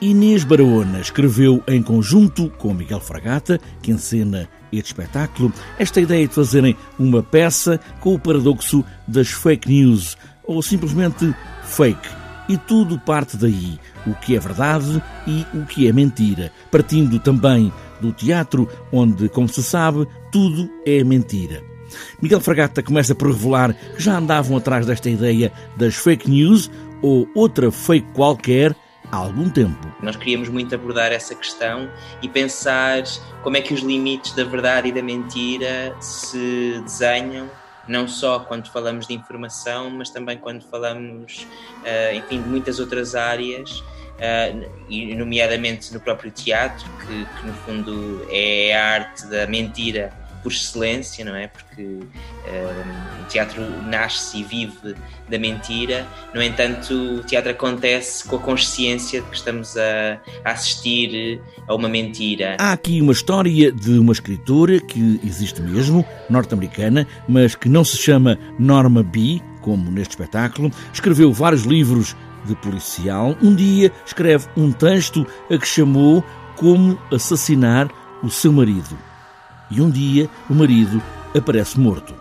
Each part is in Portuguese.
Inês Barahona escreveu em conjunto com Miguel Fragata, que encena este espetáculo, esta ideia de fazerem uma peça com o paradoxo das fake news, ou simplesmente fake. E tudo parte daí, o que é verdade e o que é mentira, partindo também do teatro, onde, como se sabe, tudo é mentira. Miguel Fragata começa por revelar que já andavam atrás desta ideia das fake news ou outra fake qualquer há algum tempo. Nós queríamos muito abordar essa questão e pensar como é que os limites da verdade e da mentira se desenham não só quando falamos de informação, mas também quando falamos, uh, enfim, de muitas outras áreas, uh, e nomeadamente no próprio teatro, que, que, no fundo é a arte da mentira por excelência, não é? Porque uh, o teatro nasce e vive da mentira, no entanto, o teatro acontece com a consciência de que estamos a, a assistir a uma mentira. Há aqui uma história de uma escritora que existe mesmo, norte-americana, mas que não se chama Norma B, como neste espetáculo, escreveu vários livros de policial. Um dia escreve um texto a que chamou Como Assassinar o Seu Marido e um dia o marido aparece morto.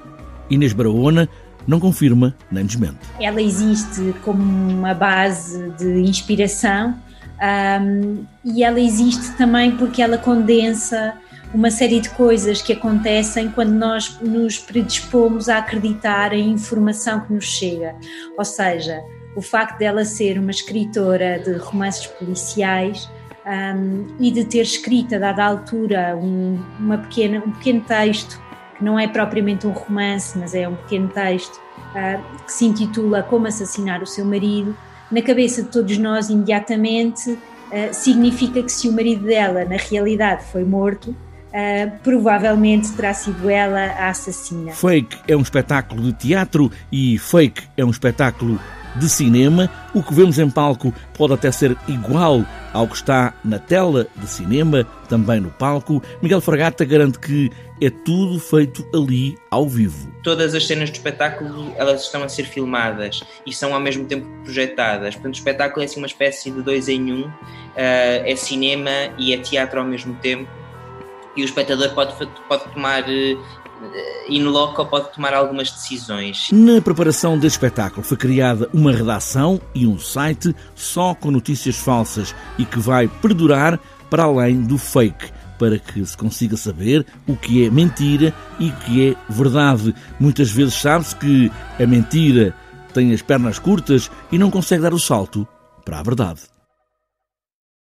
Inês Barahona não confirma nem desmente. Ela existe como uma base de inspiração um, e ela existe também porque ela condensa uma série de coisas que acontecem quando nós nos predispomos a acreditar em informação que nos chega. Ou seja, o facto dela ser uma escritora de romances policiais um, e de ter escrito a dada altura um, uma pequena, um pequeno texto, que não é propriamente um romance, mas é um pequeno texto, uh, que se intitula Como Assassinar o Seu Marido, na cabeça de todos nós imediatamente uh, significa que se o marido dela na realidade foi morto, Uh, provavelmente terá sido ela a assassina. Fake é um espetáculo de teatro e Fake é um espetáculo de cinema. O que vemos em palco pode até ser igual ao que está na tela de cinema, também no palco. Miguel Fragata garante que é tudo feito ali ao vivo. Todas as cenas do espetáculo elas estão a ser filmadas e são ao mesmo tempo projetadas. Portanto, o espetáculo é assim uma espécie de dois em um. Uh, é cinema e é teatro ao mesmo tempo e o espectador pode, pode tomar no local pode tomar algumas decisões. Na preparação deste espetáculo foi criada uma redação e um site só com notícias falsas e que vai perdurar para além do fake para que se consiga saber o que é mentira e o que é verdade. Muitas vezes sabe-se que a mentira tem as pernas curtas e não consegue dar o salto para a verdade.